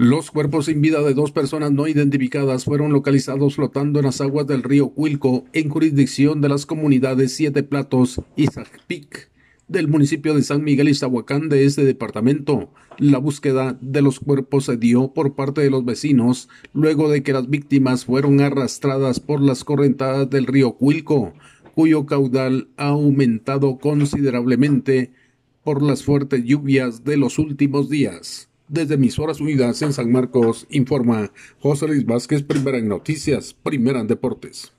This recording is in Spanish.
Los cuerpos sin vida de dos personas no identificadas fueron localizados flotando en las aguas del río Cuilco, en jurisdicción de las comunidades Siete Platos y Zajpic, del municipio de San Miguel Iztahuacán de este departamento. La búsqueda de los cuerpos se dio por parte de los vecinos luego de que las víctimas fueron arrastradas por las correntadas del río Cuilco, cuyo caudal ha aumentado considerablemente por las fuertes lluvias de los últimos días. Desde mis horas unidas en San Marcos, informa José Luis Vázquez, primera en noticias, primera en deportes.